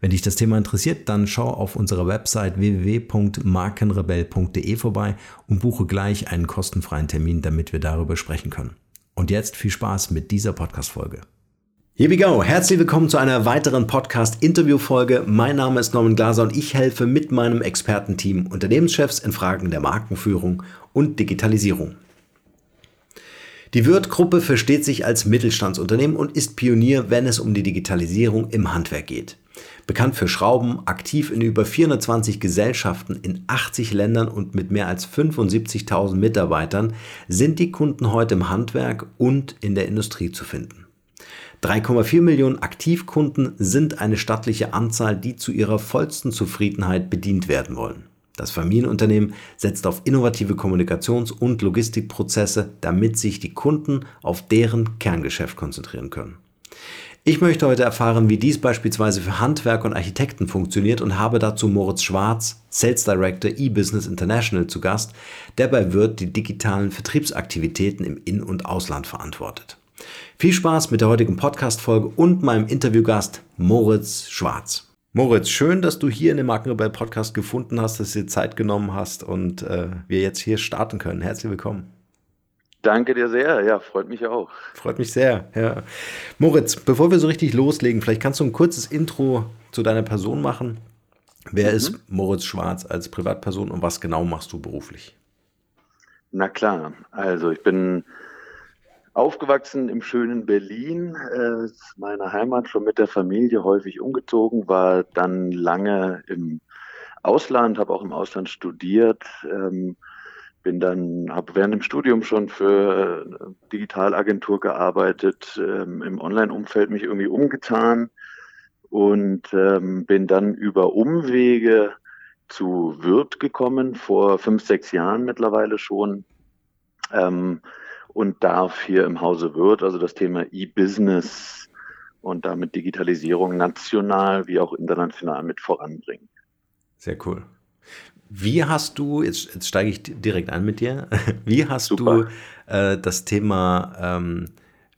Wenn dich das Thema interessiert, dann schau auf unserer Website www.markenrebell.de vorbei und buche gleich einen kostenfreien Termin, damit wir darüber sprechen können. Und jetzt viel Spaß mit dieser Podcast-Folge. Here we go. Herzlich willkommen zu einer weiteren Podcast-Interview-Folge. Mein Name ist Norman Glaser und ich helfe mit meinem Expertenteam Unternehmenschefs in Fragen der Markenführung und Digitalisierung. Die Wirth-Gruppe versteht sich als Mittelstandsunternehmen und ist Pionier, wenn es um die Digitalisierung im Handwerk geht. Bekannt für Schrauben, aktiv in über 420 Gesellschaften in 80 Ländern und mit mehr als 75.000 Mitarbeitern, sind die Kunden heute im Handwerk und in der Industrie zu finden. 3,4 Millionen Aktivkunden sind eine stattliche Anzahl, die zu ihrer vollsten Zufriedenheit bedient werden wollen. Das Familienunternehmen setzt auf innovative Kommunikations- und Logistikprozesse, damit sich die Kunden auf deren Kerngeschäft konzentrieren können. Ich möchte heute erfahren, wie dies beispielsweise für Handwerker und Architekten funktioniert und habe dazu Moritz Schwarz, Sales Director eBusiness International zu Gast, der bei Wirt die digitalen Vertriebsaktivitäten im In- und Ausland verantwortet. Viel Spaß mit der heutigen Podcast-Folge und meinem Interviewgast Moritz Schwarz. Moritz, schön, dass du hier in dem Markenrebell Podcast gefunden hast, dass du dir Zeit genommen hast und äh, wir jetzt hier starten können. Herzlich willkommen. Danke dir sehr, ja, freut mich auch. Freut mich sehr, ja. Moritz, bevor wir so richtig loslegen, vielleicht kannst du ein kurzes Intro zu deiner Person machen. Wer mhm. ist Moritz Schwarz als Privatperson und was genau machst du beruflich? Na klar, also ich bin aufgewachsen im schönen Berlin, äh, meiner Heimat, schon mit der Familie häufig umgezogen, war dann lange im Ausland, habe auch im Ausland studiert. Ähm, bin dann, habe während dem Studium schon für eine Digitalagentur gearbeitet, ähm, im Online-Umfeld mich irgendwie umgetan und ähm, bin dann über Umwege zu Wirt gekommen, vor fünf, sechs Jahren mittlerweile schon. Ähm, und darf hier im Hause Wirt, also das Thema E-Business und damit Digitalisierung national wie auch international mit voranbringen. Sehr cool. Wie hast du, jetzt, jetzt steige ich direkt ein mit dir, wie hast Super. du äh, das Thema ähm,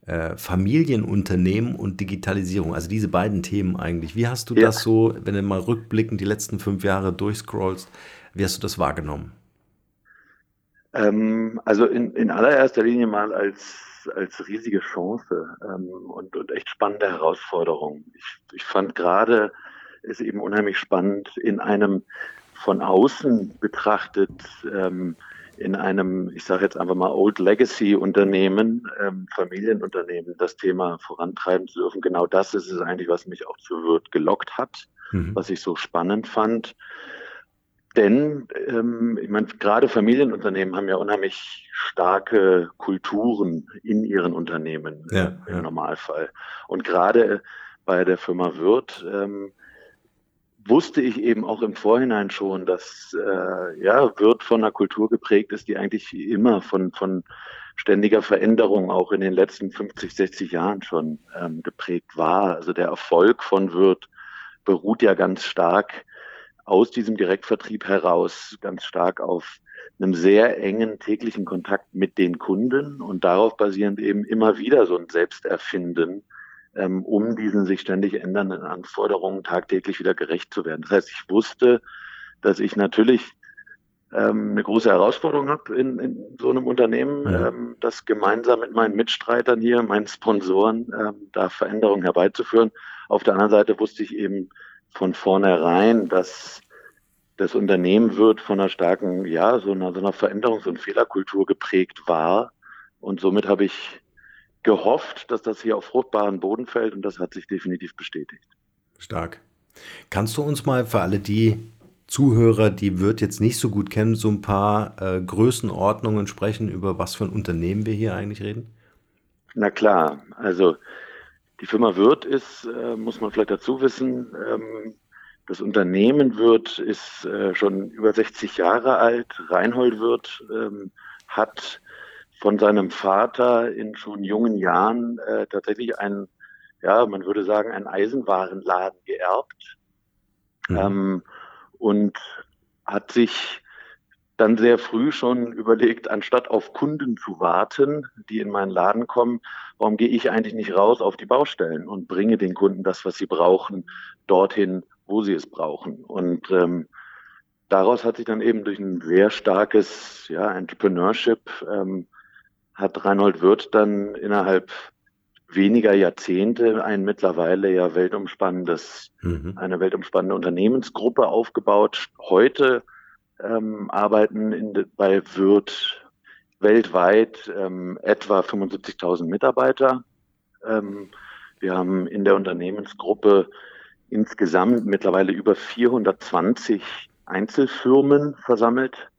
äh, Familienunternehmen und Digitalisierung, also diese beiden Themen eigentlich, wie hast du ja. das so, wenn du mal rückblickend die letzten fünf Jahre durchscrollst, wie hast du das wahrgenommen? Ähm, also in, in allererster Linie mal als, als riesige Chance ähm, und, und echt spannende Herausforderung. Ich, ich fand gerade es eben unheimlich spannend, in einem von außen betrachtet ähm, in einem, ich sage jetzt einfach mal Old Legacy Unternehmen, ähm, Familienunternehmen, das Thema vorantreiben zu dürfen. Genau das ist es eigentlich, was mich auch zu Wirt gelockt hat, mhm. was ich so spannend fand. Denn ähm, ich meine, gerade Familienunternehmen haben ja unheimlich starke Kulturen in ihren Unternehmen ja, im ja. Normalfall. Und gerade bei der Firma Wirt ähm, wusste ich eben auch im Vorhinein schon, dass äh, ja, Wirt von einer Kultur geprägt ist, die eigentlich immer von, von ständiger Veränderung auch in den letzten 50, 60 Jahren schon ähm, geprägt war. Also der Erfolg von Wirt beruht ja ganz stark aus diesem Direktvertrieb heraus, ganz stark auf einem sehr engen täglichen Kontakt mit den Kunden und darauf basierend eben immer wieder so ein Selbsterfinden ähm, um diesen sich ständig ändernden Anforderungen tagtäglich wieder gerecht zu werden. Das heißt, ich wusste, dass ich natürlich ähm, eine große Herausforderung habe in, in so einem Unternehmen, ja. ähm, das gemeinsam mit meinen Mitstreitern hier, meinen Sponsoren, ähm, da Veränderungen herbeizuführen. Auf der anderen Seite wusste ich eben von vornherein, dass das Unternehmen wird von einer starken, ja, so einer, so einer Veränderungs- und Fehlerkultur geprägt war. Und somit habe ich gehofft, dass das hier auf fruchtbaren Boden fällt und das hat sich definitiv bestätigt. Stark. Kannst du uns mal für alle die Zuhörer, die Wirt jetzt nicht so gut kennen, so ein paar äh, Größenordnungen sprechen, über was für ein Unternehmen wir hier eigentlich reden? Na klar, also die Firma Wirt ist, äh, muss man vielleicht dazu wissen, ähm, das Unternehmen Wirt ist äh, schon über 60 Jahre alt. Reinhold Wirt ähm, hat von seinem Vater in schon jungen Jahren äh, tatsächlich einen, ja, man würde sagen, einen Eisenwarenladen geerbt mhm. ähm, und hat sich dann sehr früh schon überlegt, anstatt auf Kunden zu warten, die in meinen Laden kommen, warum gehe ich eigentlich nicht raus auf die Baustellen und bringe den Kunden das, was sie brauchen, dorthin, wo sie es brauchen. Und ähm, daraus hat sich dann eben durch ein sehr starkes ja, Entrepreneurship ähm, hat Reinhold Wirth dann innerhalb weniger Jahrzehnte ein mittlerweile ja weltumspannendes, mhm. eine weltumspannende Unternehmensgruppe aufgebaut. Heute ähm, arbeiten in, bei Wirth weltweit ähm, etwa 75.000 Mitarbeiter. Ähm, wir haben in der Unternehmensgruppe insgesamt mittlerweile über 420 Einzelfirmen versammelt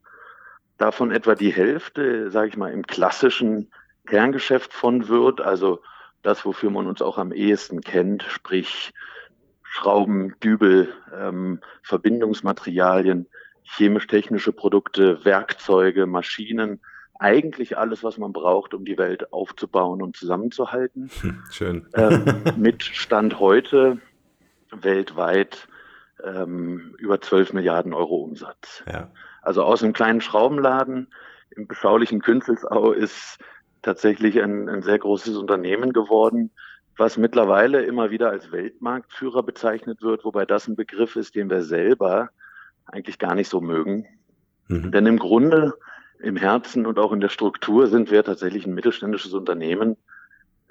davon etwa die Hälfte, sage ich mal, im klassischen Kerngeschäft von Wirt, also das, wofür man uns auch am ehesten kennt, sprich Schrauben, Dübel, ähm, Verbindungsmaterialien, chemisch-technische Produkte, Werkzeuge, Maschinen, eigentlich alles, was man braucht, um die Welt aufzubauen und zusammenzuhalten. Hm, schön. Ähm, mit Stand heute weltweit ähm, über 12 Milliarden Euro Umsatz. Ja. Also aus einem kleinen Schraubenladen im beschaulichen Künzelsau ist tatsächlich ein, ein sehr großes Unternehmen geworden, was mittlerweile immer wieder als Weltmarktführer bezeichnet wird, wobei das ein Begriff ist, den wir selber eigentlich gar nicht so mögen. Mhm. Denn im Grunde, im Herzen und auch in der Struktur sind wir tatsächlich ein mittelständisches Unternehmen,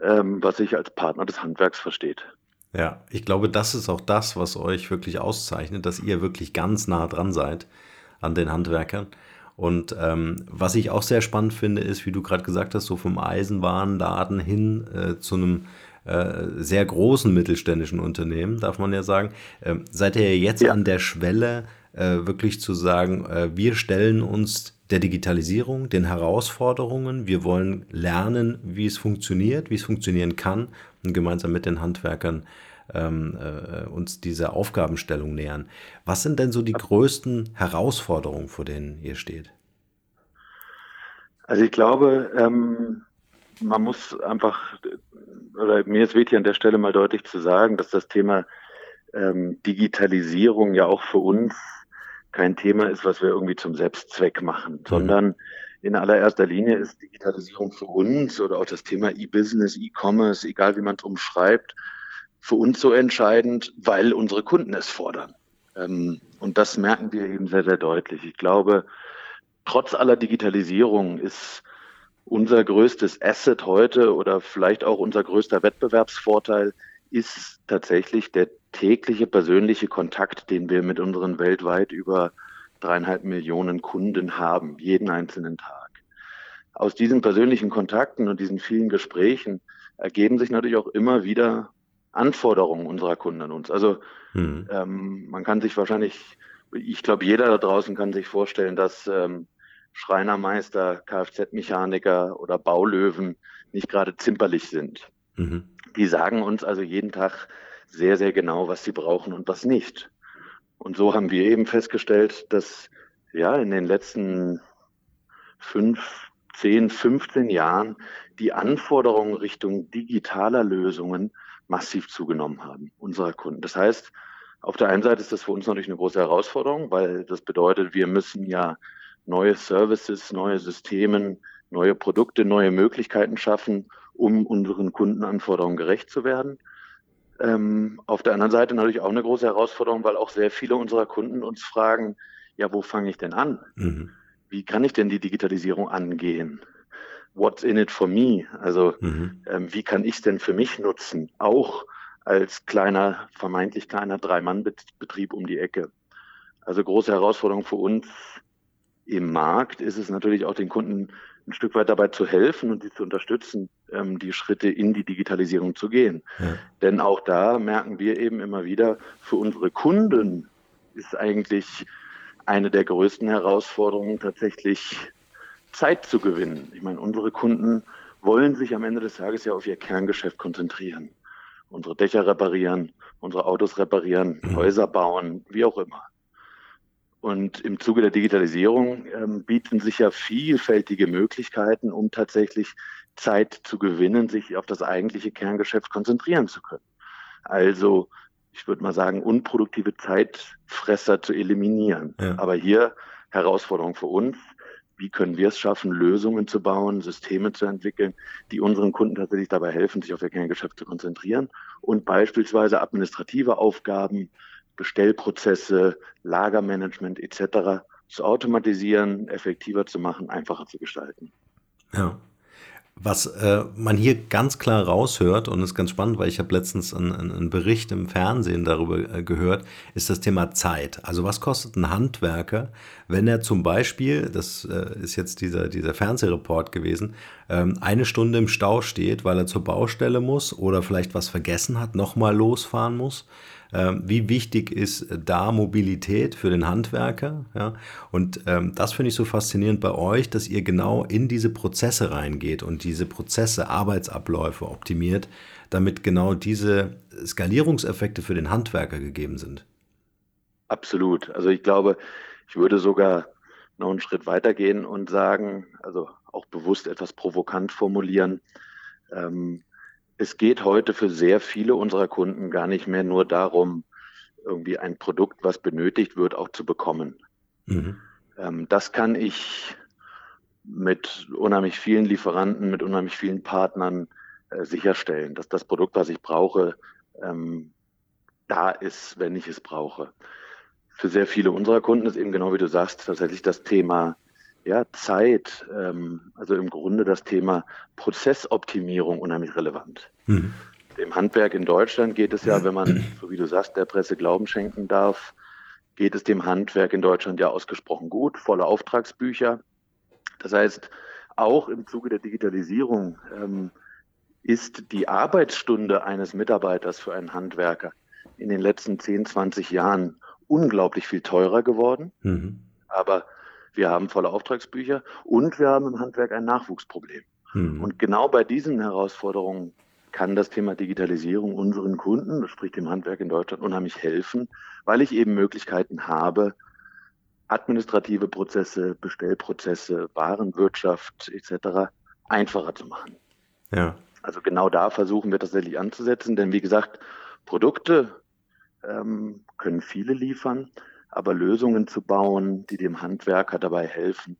ähm, was sich als Partner des Handwerks versteht. Ja, ich glaube, das ist auch das, was euch wirklich auszeichnet, dass ihr wirklich ganz nah dran seid an den Handwerkern. Und ähm, was ich auch sehr spannend finde, ist, wie du gerade gesagt hast, so vom Eisenwarenladen hin äh, zu einem äh, sehr großen mittelständischen Unternehmen, darf man ja sagen. Ähm, seid ihr jetzt ja. an der Schwelle, äh, wirklich zu sagen, äh, wir stellen uns der Digitalisierung, den Herausforderungen, wir wollen lernen, wie es funktioniert, wie es funktionieren kann und gemeinsam mit den Handwerkern ähm, äh, uns dieser Aufgabenstellung nähern. Was sind denn so die größten Herausforderungen, vor denen ihr steht? Also ich glaube, ähm, man muss einfach, oder mir ist wichtig an der Stelle mal deutlich zu sagen, dass das Thema ähm, Digitalisierung ja auch für uns kein Thema ist, was wir irgendwie zum Selbstzweck machen, mhm. sondern in allererster Linie ist Digitalisierung für uns oder auch das Thema E-Business, E-Commerce, egal wie man es umschreibt, für uns so entscheidend, weil unsere Kunden es fordern. Ähm, und das merken wir eben sehr, sehr deutlich. Ich glaube, trotz aller Digitalisierung ist unser größtes Asset heute oder vielleicht auch unser größter Wettbewerbsvorteil ist tatsächlich der tägliche persönliche Kontakt, den wir mit unseren weltweit über dreieinhalb Millionen Kunden haben, jeden einzelnen Tag. Aus diesen persönlichen Kontakten und diesen vielen Gesprächen ergeben sich natürlich auch immer wieder Anforderungen unserer Kunden an uns. Also hm. ähm, man kann sich wahrscheinlich, ich glaube, jeder da draußen kann sich vorstellen, dass ähm, Schreinermeister, Kfz-Mechaniker oder Baulöwen nicht gerade zimperlich sind. Mhm. Die sagen uns also jeden Tag sehr, sehr genau, was sie brauchen und was nicht. Und so haben wir eben festgestellt, dass ja in den letzten fünf, zehn, 15 Jahren die Anforderungen Richtung digitaler Lösungen massiv zugenommen haben, unserer Kunden. Das heißt, auf der einen Seite ist das für uns natürlich eine große Herausforderung, weil das bedeutet, wir müssen ja neue Services, neue Systeme, neue Produkte, neue Möglichkeiten schaffen, um unseren Kundenanforderungen gerecht zu werden. Ähm, auf der anderen Seite natürlich auch eine große Herausforderung, weil auch sehr viele unserer Kunden uns fragen, ja, wo fange ich denn an? Mhm. Wie kann ich denn die Digitalisierung angehen? What's in it for me? Also mhm. ähm, wie kann ich es denn für mich nutzen? Auch als kleiner, vermeintlich kleiner Drei-Mann-Betrieb um die Ecke. Also große Herausforderung für uns im Markt ist es natürlich auch den Kunden ein Stück weit dabei zu helfen und sie zu unterstützen, ähm, die Schritte in die Digitalisierung zu gehen. Ja. Denn auch da merken wir eben immer wieder, für unsere Kunden ist eigentlich eine der größten Herausforderungen tatsächlich Zeit zu gewinnen. Ich meine, unsere Kunden wollen sich am Ende des Tages ja auf ihr Kerngeschäft konzentrieren. Unsere Dächer reparieren, unsere Autos reparieren, mhm. Häuser bauen, wie auch immer. Und im Zuge der Digitalisierung ähm, bieten sich ja vielfältige Möglichkeiten, um tatsächlich Zeit zu gewinnen, sich auf das eigentliche Kerngeschäft konzentrieren zu können. Also, ich würde mal sagen, unproduktive Zeitfresser zu eliminieren. Ja. Aber hier Herausforderung für uns. Wie können wir es schaffen, Lösungen zu bauen, Systeme zu entwickeln, die unseren Kunden tatsächlich dabei helfen, sich auf ihr Kerngeschäft zu konzentrieren und beispielsweise administrative Aufgaben Bestellprozesse, Lagermanagement etc. zu automatisieren, effektiver zu machen, einfacher zu gestalten. Ja. Was äh, man hier ganz klar raushört, und ist ganz spannend, weil ich habe letztens einen, einen, Bericht im Fernsehen darüber äh, gehört, ist das Thema Zeit. Also was kostet ein Handwerker, wenn er zum Beispiel, das äh, ist jetzt dieser, dieser Fernsehreport gewesen, ähm, eine Stunde im Stau steht, weil er zur Baustelle muss oder vielleicht was vergessen hat, nochmal losfahren muss. Ähm, wie wichtig ist da Mobilität für den Handwerker? Ja? Und ähm, das finde ich so faszinierend bei euch, dass ihr genau in diese Prozesse reingeht und diese Prozesse, Arbeitsabläufe optimiert, damit genau diese Skalierungseffekte für den Handwerker gegeben sind. Absolut. Also ich glaube, ich würde sogar noch einen Schritt weitergehen und sagen, also auch bewusst etwas provokant formulieren, ähm, es geht heute für sehr viele unserer Kunden gar nicht mehr nur darum, irgendwie ein Produkt, was benötigt wird, auch zu bekommen. Mhm. Ähm, das kann ich mit unheimlich vielen Lieferanten, mit unheimlich vielen Partnern äh, sicherstellen, dass das Produkt, was ich brauche, ähm, da ist, wenn ich es brauche. Für sehr viele unserer Kunden ist eben genau wie du sagst, tatsächlich das Thema ja, Zeit, ähm, also im Grunde das Thema Prozessoptimierung unheimlich relevant. Mhm. Dem Handwerk in Deutschland geht es ja, wenn man, so wie du sagst, der Presse Glauben schenken darf, geht es dem Handwerk in Deutschland ja ausgesprochen gut, volle Auftragsbücher. Das heißt, auch im Zuge der Digitalisierung ähm, ist die Arbeitsstunde eines Mitarbeiters für einen Handwerker in den letzten 10, 20 Jahren unglaublich viel teurer geworden. Mhm. Aber wir haben volle Auftragsbücher und wir haben im Handwerk ein Nachwuchsproblem. Mhm. Und genau bei diesen Herausforderungen kann das Thema Digitalisierung unseren Kunden, das spricht dem Handwerk in Deutschland, unheimlich helfen, weil ich eben Möglichkeiten habe, administrative Prozesse, Bestellprozesse, Warenwirtschaft etc. einfacher zu machen. Ja. Also genau da versuchen wir tatsächlich anzusetzen, denn wie gesagt, Produkte ähm, können viele liefern, aber Lösungen zu bauen, die dem Handwerker dabei helfen,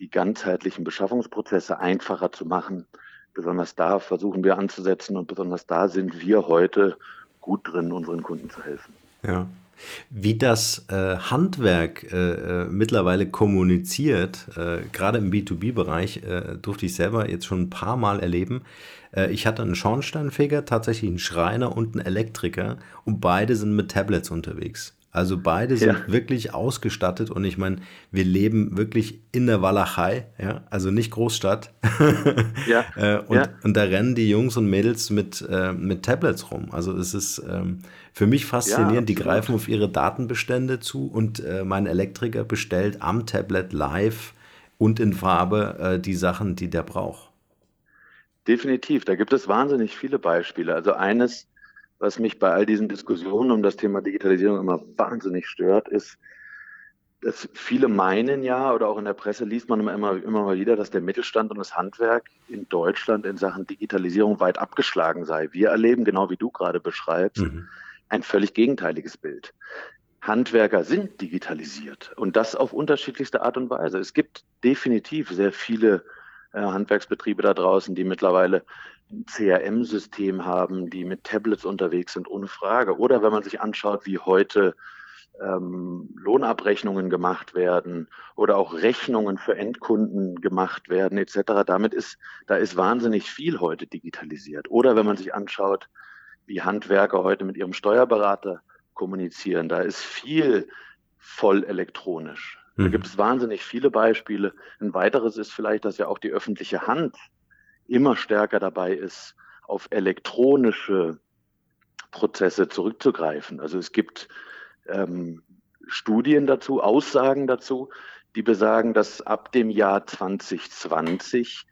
die ganzheitlichen Beschaffungsprozesse einfacher zu machen. Besonders da versuchen wir anzusetzen und besonders da sind wir heute gut drin, unseren Kunden zu helfen. Ja. Wie das äh, Handwerk äh, äh mittlerweile kommuniziert, äh, gerade im B2B-Bereich, äh, durfte ich selber jetzt schon ein paar Mal erleben. Äh, ich hatte einen Schornsteinfeger, tatsächlich einen Schreiner und einen Elektriker und beide sind mit Tablets unterwegs. Also beide sind ja. wirklich ausgestattet und ich meine, wir leben wirklich in der Walachei, ja, also nicht Großstadt. ja. äh, und, ja. und da rennen die Jungs und Mädels mit, äh, mit Tablets rum. Also es ist ähm, für mich faszinierend, die greifen auf ihre Datenbestände zu und äh, mein Elektriker bestellt am Tablet live und in Farbe äh, die Sachen, die der braucht. Definitiv, da gibt es wahnsinnig viele Beispiele. Also eines, was mich bei all diesen Diskussionen um das Thema Digitalisierung immer wahnsinnig stört, ist, dass viele meinen ja, oder auch in der Presse liest man immer, immer mal wieder, dass der Mittelstand und das Handwerk in Deutschland in Sachen Digitalisierung weit abgeschlagen sei. Wir erleben, genau wie du gerade beschreibst, mhm. ein völlig gegenteiliges Bild. Handwerker sind digitalisiert und das auf unterschiedlichste Art und Weise. Es gibt definitiv sehr viele äh, Handwerksbetriebe da draußen, die mittlerweile CRM-System haben, die mit Tablets unterwegs sind, ohne Frage. Oder wenn man sich anschaut, wie heute ähm, Lohnabrechnungen gemacht werden oder auch Rechnungen für Endkunden gemacht werden etc. Damit ist, da ist wahnsinnig viel heute digitalisiert. Oder wenn man sich anschaut, wie Handwerker heute mit ihrem Steuerberater kommunizieren, da ist viel voll elektronisch. Da mhm. gibt es wahnsinnig viele Beispiele. Ein weiteres ist vielleicht, dass ja auch die öffentliche Hand immer stärker dabei ist, auf elektronische Prozesse zurückzugreifen. Also es gibt ähm, Studien dazu, Aussagen dazu, die besagen, dass ab dem Jahr 2020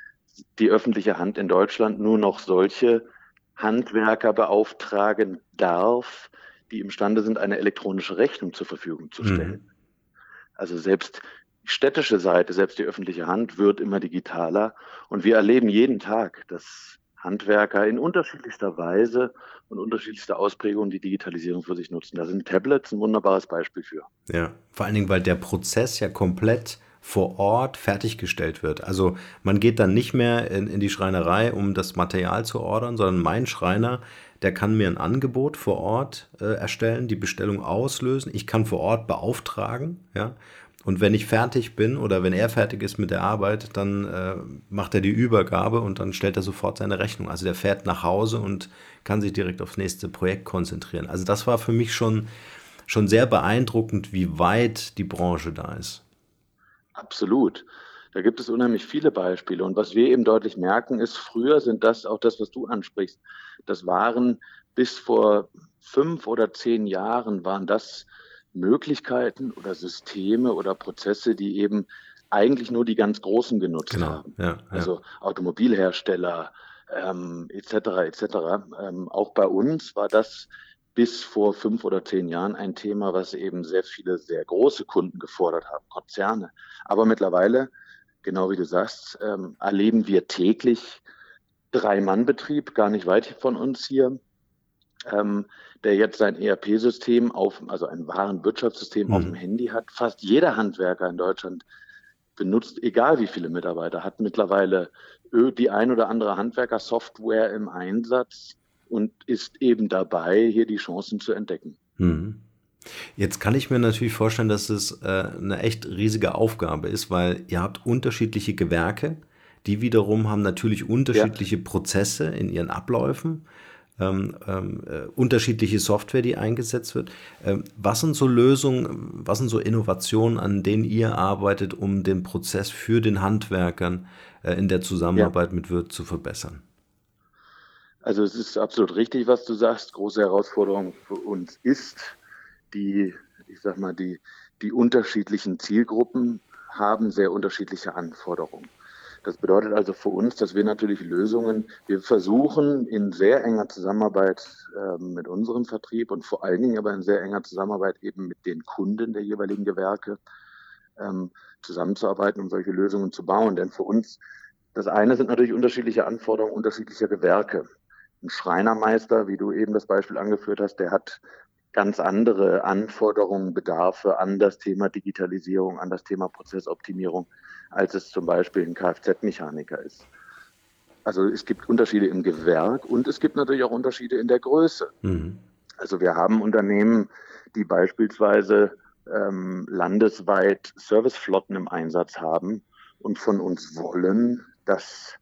die öffentliche Hand in Deutschland nur noch solche Handwerker beauftragen darf, die imstande sind, eine elektronische Rechnung zur Verfügung zu stellen. Mhm. Also selbst die städtische Seite, selbst die öffentliche Hand wird immer digitaler. Und wir erleben jeden Tag, dass Handwerker in unterschiedlichster Weise und unterschiedlichster Ausprägung die Digitalisierung für sich nutzen. Da sind Tablets ein wunderbares Beispiel für. Ja, vor allen Dingen, weil der Prozess ja komplett vor Ort fertiggestellt wird. Also man geht dann nicht mehr in, in die Schreinerei, um das Material zu ordern, sondern mein Schreiner, der kann mir ein Angebot vor Ort äh, erstellen, die Bestellung auslösen. Ich kann vor Ort beauftragen, ja, und wenn ich fertig bin oder wenn er fertig ist mit der Arbeit, dann äh, macht er die Übergabe und dann stellt er sofort seine Rechnung. Also der fährt nach Hause und kann sich direkt aufs nächste Projekt konzentrieren. Also das war für mich schon, schon sehr beeindruckend, wie weit die Branche da ist. Absolut. Da gibt es unheimlich viele Beispiele. Und was wir eben deutlich merken, ist, früher sind das auch das, was du ansprichst. Das waren bis vor fünf oder zehn Jahren waren das Möglichkeiten oder Systeme oder Prozesse, die eben eigentlich nur die ganz Großen genutzt genau, haben. Ja, ja. Also Automobilhersteller ähm, etc. etc. Ähm, auch bei uns war das bis vor fünf oder zehn Jahren ein Thema, was eben sehr viele sehr große Kunden gefordert haben, Konzerne. Aber mittlerweile, genau wie du sagst, ähm, erleben wir täglich Drei-Mann-Betrieb, gar nicht weit von uns hier, ähm, der jetzt sein ERP-System auf, also ein wahren Wirtschaftssystem mhm. auf dem Handy hat. Fast jeder Handwerker in Deutschland benutzt, egal wie viele Mitarbeiter, hat mittlerweile die ein oder andere Handwerker-Software im Einsatz und ist eben dabei, hier die Chancen zu entdecken. Mhm. Jetzt kann ich mir natürlich vorstellen, dass es äh, eine echt riesige Aufgabe ist, weil ihr habt unterschiedliche Gewerke, die wiederum haben natürlich unterschiedliche ja. Prozesse in ihren Abläufen ähm, ähm, äh, unterschiedliche Software, die eingesetzt wird. Ähm, was sind so Lösungen, was sind so Innovationen, an denen ihr arbeitet, um den Prozess für den Handwerkern äh, in der Zusammenarbeit ja. mit Wirt zu verbessern? Also es ist absolut richtig, was du sagst. Große Herausforderung für uns ist, die, ich sag mal, die, die unterschiedlichen Zielgruppen haben sehr unterschiedliche Anforderungen. Das bedeutet also für uns, dass wir natürlich Lösungen, wir versuchen in sehr enger Zusammenarbeit äh, mit unserem Vertrieb und vor allen Dingen aber in sehr enger Zusammenarbeit eben mit den Kunden der jeweiligen Gewerke ähm, zusammenzuarbeiten, um solche Lösungen zu bauen. Denn für uns, das eine sind natürlich unterschiedliche Anforderungen unterschiedlicher Gewerke. Ein Schreinermeister, wie du eben das Beispiel angeführt hast, der hat ganz andere Anforderungen, Bedarfe an das Thema Digitalisierung, an das Thema Prozessoptimierung, als es zum Beispiel ein Kfz-Mechaniker ist. Also es gibt Unterschiede im Gewerk und es gibt natürlich auch Unterschiede in der Größe. Mhm. Also wir haben Unternehmen, die beispielsweise ähm, landesweit Serviceflotten im Einsatz haben und von uns wollen, dass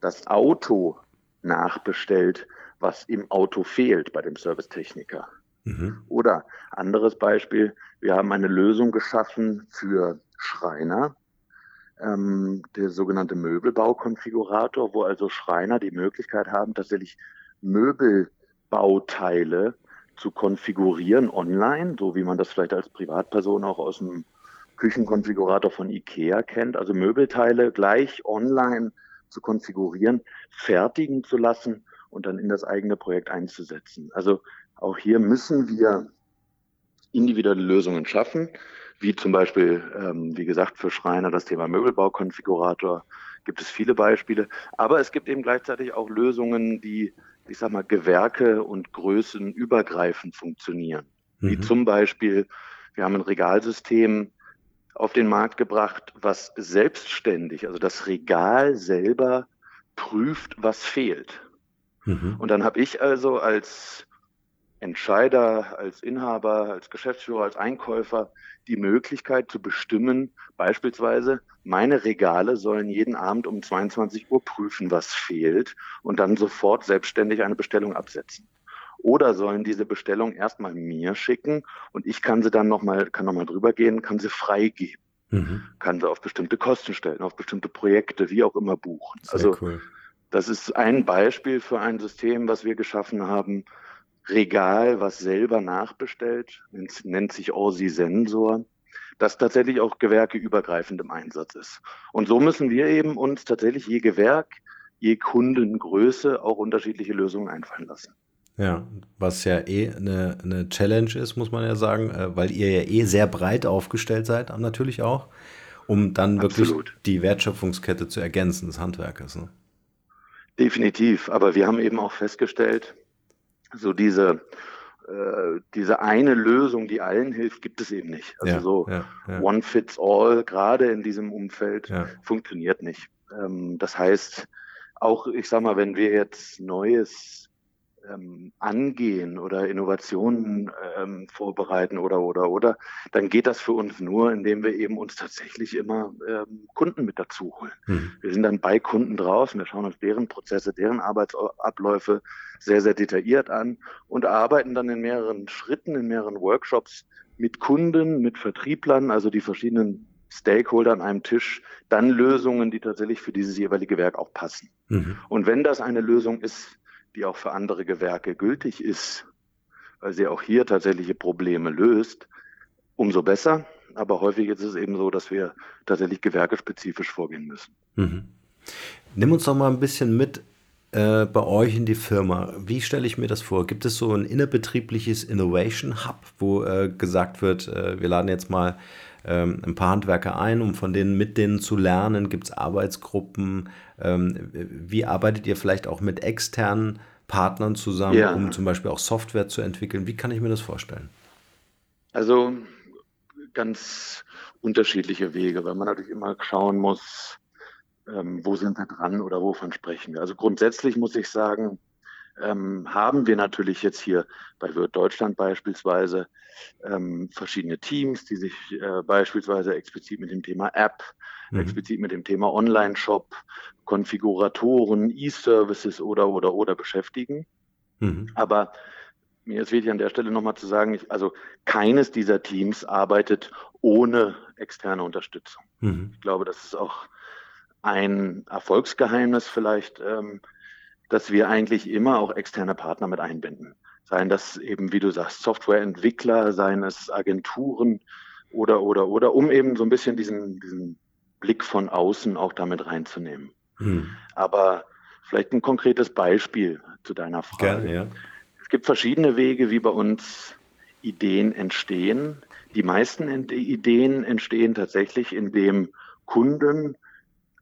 das Auto nachbestellt, was im Auto fehlt bei dem Servicetechniker. Mhm. Oder anderes Beispiel, wir haben eine Lösung geschaffen für Schreiner, ähm, der sogenannte Möbelbaukonfigurator, wo also Schreiner die Möglichkeit haben, tatsächlich Möbelbauteile zu konfigurieren online, so wie man das vielleicht als Privatperson auch aus dem Küchenkonfigurator von IKEA kennt, also Möbelteile gleich online zu konfigurieren, fertigen zu lassen und dann in das eigene Projekt einzusetzen. Also auch hier müssen wir individuelle Lösungen schaffen, wie zum Beispiel, ähm, wie gesagt, für Schreiner das Thema Möbelbaukonfigurator gibt es viele Beispiele. Aber es gibt eben gleichzeitig auch Lösungen, die, ich sag mal, Gewerke und Größen übergreifend funktionieren. Mhm. Wie zum Beispiel, wir haben ein Regalsystem auf den Markt gebracht, was selbstständig, also das Regal selber prüft, was fehlt. Mhm. Und dann habe ich also als Entscheider, als Inhaber, als Geschäftsführer, als Einkäufer die Möglichkeit zu bestimmen, beispielsweise, meine Regale sollen jeden Abend um 22 Uhr prüfen, was fehlt und dann sofort selbstständig eine Bestellung absetzen. Oder sollen diese Bestellung erstmal mir schicken und ich kann sie dann nochmal, kann nochmal drüber gehen, kann sie freigeben. Mhm. Kann sie auf bestimmte Kosten stellen, auf bestimmte Projekte, wie auch immer buchen. Sehr also cool. das ist ein Beispiel für ein System, was wir geschaffen haben, Regal, was selber nachbestellt, nennt, nennt sich Orsi Sensor, das tatsächlich auch gewerkeübergreifend im Einsatz ist. Und so müssen wir eben uns tatsächlich je Gewerk, je Kundengröße auch unterschiedliche Lösungen einfallen lassen. Ja, was ja eh eine, eine Challenge ist, muss man ja sagen, äh, weil ihr ja eh sehr breit aufgestellt seid, natürlich auch, um dann wirklich Absolut. die Wertschöpfungskette zu ergänzen des Handwerkers. Ne? Definitiv, aber wir haben eben auch festgestellt, so diese, äh, diese eine Lösung, die allen hilft, gibt es eben nicht. Also ja, so ja, ja. One fits all, gerade in diesem Umfeld, funktioniert nicht. Ähm, das heißt, auch, ich sag mal, wenn wir jetzt Neues ähm, angehen oder Innovationen ähm, vorbereiten oder oder oder, dann geht das für uns nur, indem wir eben uns tatsächlich immer ähm, Kunden mit dazu holen. Mhm. Wir sind dann bei Kunden draußen, wir schauen uns deren Prozesse, deren Arbeitsabläufe sehr, sehr detailliert an und arbeiten dann in mehreren Schritten, in mehreren Workshops mit Kunden, mit Vertrieblern, also die verschiedenen Stakeholder an einem Tisch, dann Lösungen, die tatsächlich für dieses jeweilige Werk auch passen. Mhm. Und wenn das eine Lösung ist, die auch für andere Gewerke gültig ist, weil sie auch hier tatsächliche Probleme löst, umso besser. Aber häufig ist es eben so, dass wir tatsächlich gewerkespezifisch vorgehen müssen. Mhm. Nimm uns doch mal ein bisschen mit äh, bei euch in die Firma. Wie stelle ich mir das vor? Gibt es so ein innerbetriebliches Innovation Hub, wo äh, gesagt wird, äh, wir laden jetzt mal ähm, ein paar Handwerker ein, um von denen mit denen zu lernen? Gibt es Arbeitsgruppen? Ähm, wie arbeitet ihr vielleicht auch mit externen Partnern zusammen, ja. um zum Beispiel auch Software zu entwickeln? Wie kann ich mir das vorstellen? Also ganz unterschiedliche Wege, weil man natürlich immer schauen muss, ähm, wo sind wir dran oder wovon sprechen wir. Also grundsätzlich muss ich sagen, ähm, haben wir natürlich jetzt hier bei Wirt Deutschland beispielsweise ähm, verschiedene Teams, die sich äh, beispielsweise explizit mit dem Thema App, mhm. explizit mit dem Thema Online-Shop, Konfiguratoren, E-Services oder oder oder beschäftigen. Mhm. Aber mir ist wichtig an der Stelle nochmal zu sagen, ich, also keines dieser Teams arbeitet ohne externe Unterstützung. Mhm. Ich glaube, das ist auch ein Erfolgsgeheimnis vielleicht ähm, dass wir eigentlich immer auch externe Partner mit einbinden. Seien das eben, wie du sagst, Softwareentwickler, seien es Agenturen oder, oder, oder, um eben so ein bisschen diesen, diesen Blick von außen auch damit reinzunehmen. Hm. Aber vielleicht ein konkretes Beispiel zu deiner Frage. Gerne, ja. Es gibt verschiedene Wege, wie bei uns Ideen entstehen. Die meisten Ideen entstehen tatsächlich, indem Kunden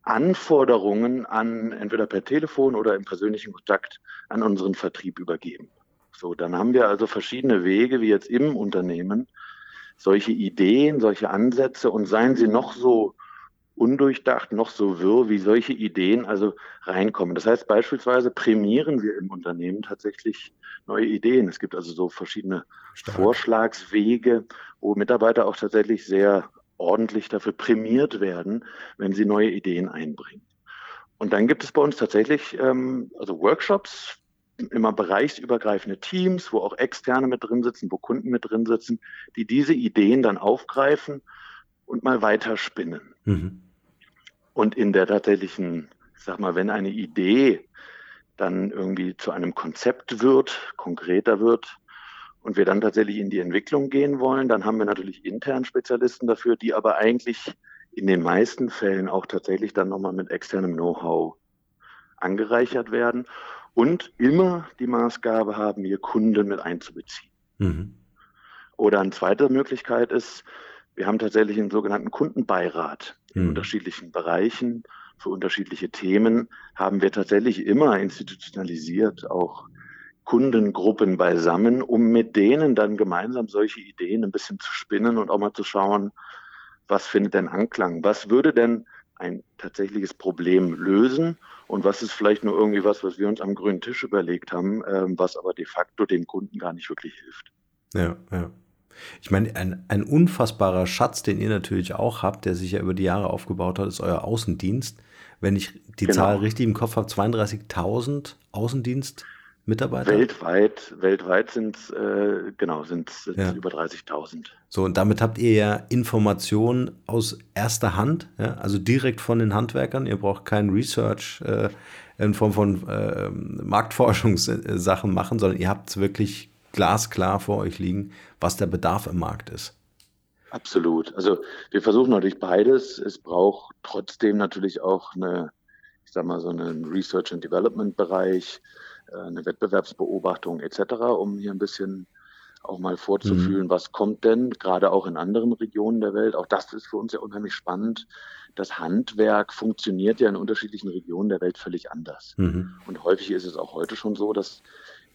Anforderungen an entweder per Telefon oder im persönlichen Kontakt an unseren Vertrieb übergeben. So, dann haben wir also verschiedene Wege, wie jetzt im Unternehmen, solche Ideen, solche Ansätze und seien sie noch so undurchdacht, noch so wirr, wie solche Ideen also reinkommen. Das heißt, beispielsweise prämieren wir im Unternehmen tatsächlich neue Ideen. Es gibt also so verschiedene Stark. Vorschlagswege, wo Mitarbeiter auch tatsächlich sehr ordentlich dafür prämiert werden, wenn sie neue Ideen einbringen. Und dann gibt es bei uns tatsächlich ähm, also Workshops, immer bereichsübergreifende Teams, wo auch Externe mit drin sitzen, wo Kunden mit drin sitzen, die diese Ideen dann aufgreifen und mal weiterspinnen. Mhm. Und in der tatsächlichen, ich sag mal, wenn eine Idee dann irgendwie zu einem Konzept wird, konkreter wird, und wir dann tatsächlich in die Entwicklung gehen wollen, dann haben wir natürlich intern Spezialisten dafür, die aber eigentlich in den meisten Fällen auch tatsächlich dann nochmal mit externem Know-how angereichert werden. und immer die Maßgabe haben, hier Kunden mit einzubeziehen. Mhm. Oder eine zweite Möglichkeit ist, wir haben tatsächlich einen sogenannten Kundenbeirat in mhm. unterschiedlichen Bereichen für unterschiedliche Themen haben wir tatsächlich immer institutionalisiert auch Kundengruppen beisammen, um mit denen dann gemeinsam solche Ideen ein bisschen zu spinnen und auch mal zu schauen, was findet denn Anklang? Was würde denn ein tatsächliches Problem lösen und was ist vielleicht nur irgendwie was, was wir uns am grünen Tisch überlegt haben, ähm, was aber de facto dem Kunden gar nicht wirklich hilft. Ja, ja. Ich meine, ein, ein unfassbarer Schatz, den ihr natürlich auch habt, der sich ja über die Jahre aufgebaut hat, ist euer Außendienst. Wenn ich die genau. Zahl richtig im Kopf habe, 32.000 Außendienst Mitarbeiter? Weltweit, weltweit sind es äh, genau sind ja. über 30.000. So und damit habt ihr ja Informationen aus erster Hand, ja, also direkt von den Handwerkern. Ihr braucht kein Research äh, in Form von äh, Marktforschungssachen machen, sondern ihr habt es wirklich glasklar vor euch liegen, was der Bedarf im Markt ist. Absolut. Also wir versuchen natürlich beides. Es braucht trotzdem natürlich auch eine, ich sag mal so einen Research and Development Bereich eine Wettbewerbsbeobachtung etc., um hier ein bisschen auch mal vorzufühlen, mhm. was kommt denn, gerade auch in anderen Regionen der Welt. Auch das ist für uns ja unheimlich spannend. Das Handwerk funktioniert ja in unterschiedlichen Regionen der Welt völlig anders. Mhm. Und häufig ist es auch heute schon so, dass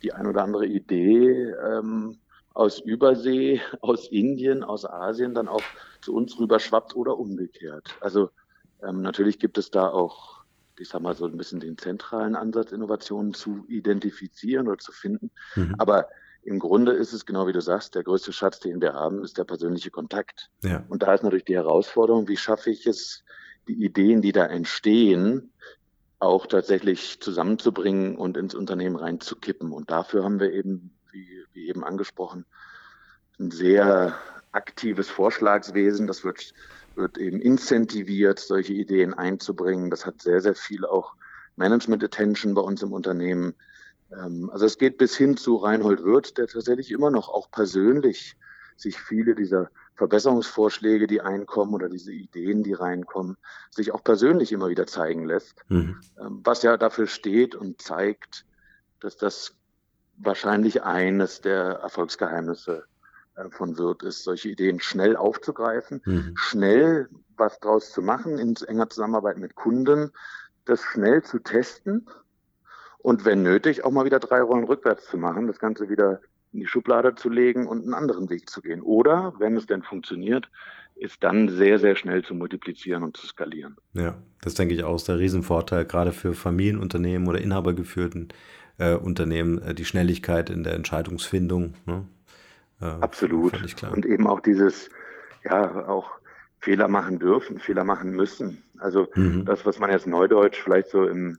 die ein oder andere Idee ähm, aus Übersee, aus Indien, aus Asien dann auch zu uns rüber schwappt oder umgekehrt. Also ähm, natürlich gibt es da auch ich sag mal, so ein bisschen den zentralen Ansatz, Innovationen zu identifizieren oder zu finden. Mhm. Aber im Grunde ist es genau wie du sagst, der größte Schatz, den wir haben, ist der persönliche Kontakt. Ja. Und da ist natürlich die Herausforderung, wie schaffe ich es, die Ideen, die da entstehen, auch tatsächlich zusammenzubringen und ins Unternehmen reinzukippen. Und dafür haben wir eben, wie, wie eben angesprochen, ein sehr aktives Vorschlagswesen. Das wird wird eben incentiviert, solche Ideen einzubringen. Das hat sehr, sehr viel auch Management Attention bei uns im Unternehmen. Ähm, also es geht bis hin zu Reinhold Wirth, der tatsächlich immer noch auch persönlich sich viele dieser Verbesserungsvorschläge, die einkommen oder diese Ideen, die reinkommen, sich auch persönlich immer wieder zeigen lässt. Mhm. Ähm, was ja dafür steht und zeigt, dass das wahrscheinlich eines der Erfolgsgeheimnisse äh, von Wirt ist, solche Ideen schnell aufzugreifen, mhm. schnell was draus zu machen, in enger Zusammenarbeit mit Kunden, das schnell zu testen und wenn nötig auch mal wieder drei Rollen rückwärts zu machen, das Ganze wieder in die Schublade zu legen und einen anderen Weg zu gehen. Oder, wenn es denn funktioniert, ist dann sehr, sehr schnell zu multiplizieren und zu skalieren. Ja, das denke ich auch ist der Riesenvorteil, gerade für Familienunternehmen oder inhabergeführten äh, Unternehmen, äh, die Schnelligkeit in der Entscheidungsfindung. Ne? Äh, Absolut. Und eben auch dieses, ja, auch Fehler machen dürfen, Fehler machen müssen. Also mhm. das, was man jetzt neudeutsch vielleicht so im,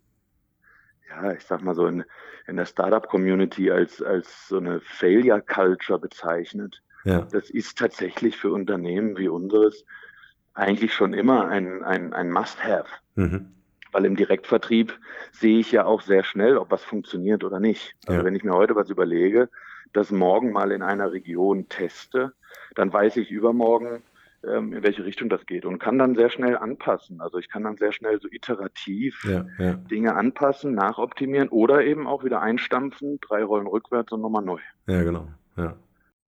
ja, ich sag mal so in, in der Startup-Community als, als so eine Failure-Culture bezeichnet, ja. das ist tatsächlich für Unternehmen wie unseres eigentlich schon immer ein, ein, ein Must-Have. Mhm. Weil im Direktvertrieb sehe ich ja auch sehr schnell, ob was funktioniert oder nicht. Also ja. wenn ich mir heute was überlege, das morgen mal in einer Region teste, dann weiß ich übermorgen, ähm, in welche Richtung das geht und kann dann sehr schnell anpassen. Also ich kann dann sehr schnell so iterativ ja, ja. Dinge anpassen, nachoptimieren oder eben auch wieder einstampfen, drei Rollen rückwärts und nochmal neu. Ja, genau. Ja.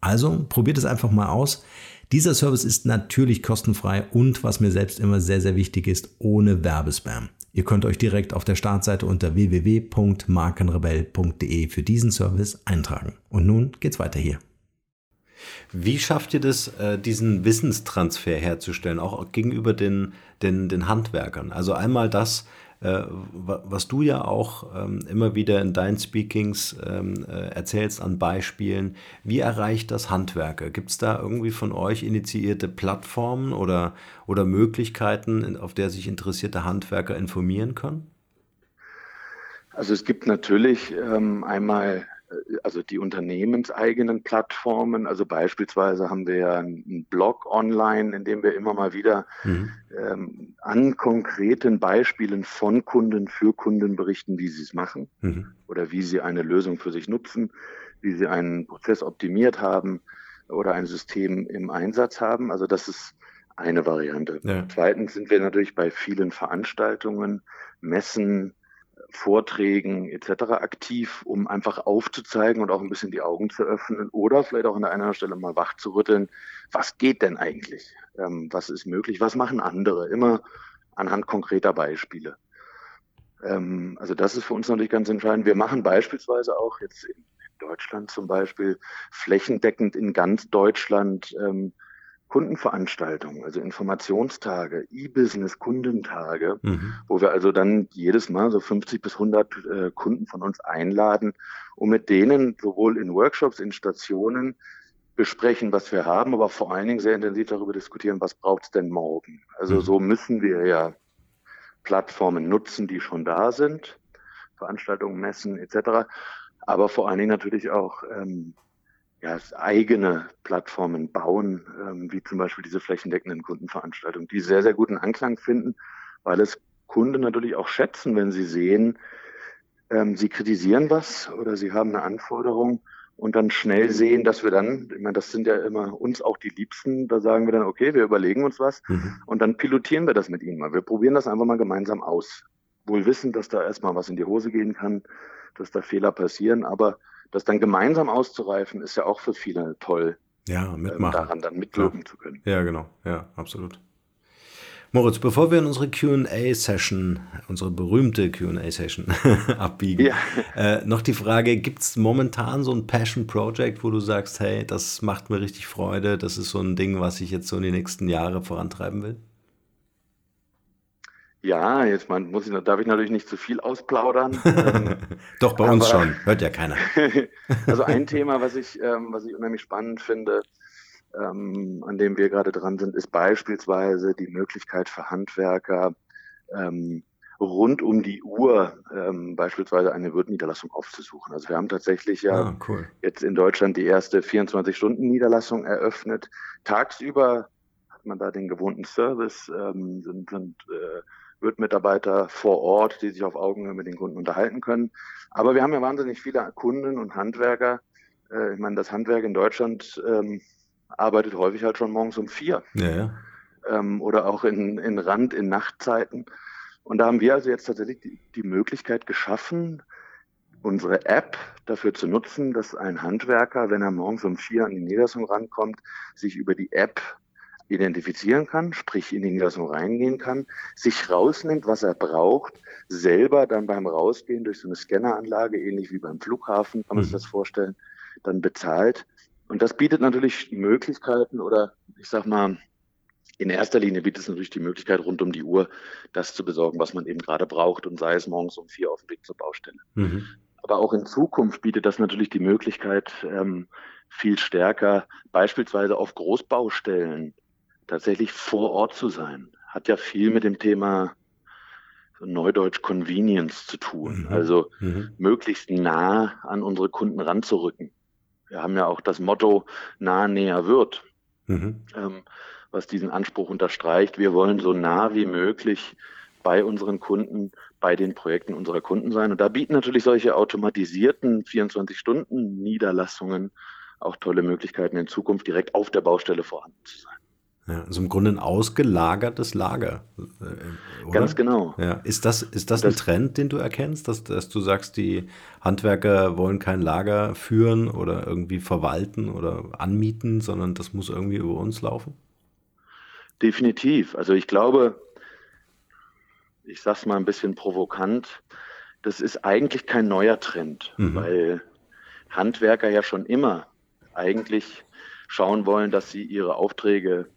Also probiert es einfach mal aus. Dieser Service ist natürlich kostenfrei und was mir selbst immer sehr, sehr wichtig ist, ohne Werbespam. Ihr könnt euch direkt auf der Startseite unter www.markenrebell.de für diesen Service eintragen. Und nun geht's weiter hier. Wie schafft ihr das, äh, diesen Wissenstransfer herzustellen, auch gegenüber den, den, den Handwerkern? Also einmal das, was du ja auch ähm, immer wieder in deinen Speakings ähm, äh, erzählst an Beispielen, wie erreicht das Handwerker? Gibt es da irgendwie von euch initiierte Plattformen oder, oder Möglichkeiten, auf der sich interessierte Handwerker informieren können? Also es gibt natürlich ähm, einmal äh, also die unternehmenseigenen Plattformen. Also beispielsweise haben wir ja einen Blog online, in dem wir immer mal wieder mhm. ähm, an konkreten Beispielen von Kunden für Kunden berichten, wie sie es machen mhm. oder wie sie eine Lösung für sich nutzen, wie sie einen Prozess optimiert haben oder ein System im Einsatz haben. Also das ist eine Variante. Ja. Zweitens sind wir natürlich bei vielen Veranstaltungen, Messen, Vorträgen etc. aktiv, um einfach aufzuzeigen und auch ein bisschen die Augen zu öffnen oder vielleicht auch an der einen Stelle mal wach zu rütteln. Was geht denn eigentlich? Ähm, was ist möglich? Was machen andere? Immer anhand konkreter Beispiele. Ähm, also das ist für uns natürlich ganz entscheidend. Wir machen beispielsweise auch jetzt in Deutschland zum Beispiel flächendeckend in ganz Deutschland ähm, Kundenveranstaltungen, also Informationstage, E-Business Kundentage, mhm. wo wir also dann jedes Mal so 50 bis 100 äh, Kunden von uns einladen, um mit denen sowohl in Workshops, in Stationen besprechen, was wir haben, aber vor allen Dingen sehr intensiv darüber diskutieren, was braucht es denn morgen. Also mhm. so müssen wir ja Plattformen nutzen, die schon da sind, Veranstaltungen, Messen etc., aber vor allen Dingen natürlich auch ähm, ja, eigene Plattformen bauen, ähm, wie zum Beispiel diese flächendeckenden Kundenveranstaltungen, die sehr, sehr guten Anklang finden, weil es Kunden natürlich auch schätzen, wenn sie sehen, ähm, sie kritisieren was oder sie haben eine Anforderung und dann schnell sehen, dass wir dann, ich meine, das sind ja immer uns auch die Liebsten, da sagen wir dann, okay, wir überlegen uns was mhm. und dann pilotieren wir das mit ihnen mal. Wir probieren das einfach mal gemeinsam aus. Wohl wissen, dass da erstmal was in die Hose gehen kann, dass da Fehler passieren, aber das dann gemeinsam auszureifen, ist ja auch für viele toll. Ja, ähm, mitmachen. daran dann mitwirken ja. zu können. Ja, genau. Ja, absolut. Moritz, bevor wir in unsere QA-Session, unsere berühmte QA-Session abbiegen, ja. äh, noch die Frage: Gibt es momentan so ein Passion-Project, wo du sagst, hey, das macht mir richtig Freude, das ist so ein Ding, was ich jetzt so in die nächsten Jahre vorantreiben will? Ja, jetzt man, muss ich, darf ich natürlich nicht zu viel ausplaudern. Ähm, Doch, bei uns schon. Hört ja keiner. also ein Thema, was ich, ähm, was ich unheimlich spannend finde, ähm, an dem wir gerade dran sind, ist beispielsweise die Möglichkeit für Handwerker, ähm, rund um die Uhr ähm, beispielsweise eine Würdniederlassung aufzusuchen. Also wir haben tatsächlich ja ah, cool. jetzt in Deutschland die erste 24-Stunden-Niederlassung eröffnet. Tagsüber hat man da den gewohnten Service, ähm, sind, sind äh, wird-Mitarbeiter vor Ort, die sich auf Augenhöhe mit den Kunden unterhalten können. Aber wir haben ja wahnsinnig viele Kunden und Handwerker. Äh, ich meine, das Handwerk in Deutschland ähm, arbeitet häufig halt schon morgens um vier. Ja, ja. Ähm, oder auch in, in Rand, in Nachtzeiten. Und da haben wir also jetzt tatsächlich die, die Möglichkeit geschaffen, unsere App dafür zu nutzen, dass ein Handwerker, wenn er morgens um vier an die Niederlassung rankommt, sich über die App identifizieren kann, sprich in die Niederlassung reingehen kann, sich rausnimmt, was er braucht, selber dann beim Rausgehen durch so eine Scanneranlage, ähnlich wie beim Flughafen, kann man sich mhm. das vorstellen, dann bezahlt. Und das bietet natürlich Möglichkeiten oder ich sag mal, in erster Linie bietet es natürlich die Möglichkeit, rund um die Uhr das zu besorgen, was man eben gerade braucht und sei es morgens um vier auf dem Weg zur Baustelle. Mhm. Aber auch in Zukunft bietet das natürlich die Möglichkeit, ähm, viel stärker beispielsweise auf Großbaustellen tatsächlich vor Ort zu sein, hat ja viel mit dem Thema Neudeutsch Convenience zu tun. Mhm. Also mhm. möglichst nah an unsere Kunden ranzurücken. Wir haben ja auch das Motto nah näher wird, mhm. ähm, was diesen Anspruch unterstreicht. Wir wollen so nah wie möglich bei unseren Kunden, bei den Projekten unserer Kunden sein. Und da bieten natürlich solche automatisierten 24-Stunden-Niederlassungen auch tolle Möglichkeiten in Zukunft direkt auf der Baustelle vorhanden zu sein. Ja, also im Grunde ein ausgelagertes Lager. Äh, oder? Ganz genau. Ja. Ist das, ist das, das ein Trend, den du erkennst, dass, dass du sagst, die Handwerker wollen kein Lager führen oder irgendwie verwalten oder anmieten, sondern das muss irgendwie über uns laufen? Definitiv. Also ich glaube, ich sage es mal ein bisschen provokant, das ist eigentlich kein neuer Trend, mhm. weil Handwerker ja schon immer eigentlich schauen wollen, dass sie ihre Aufträge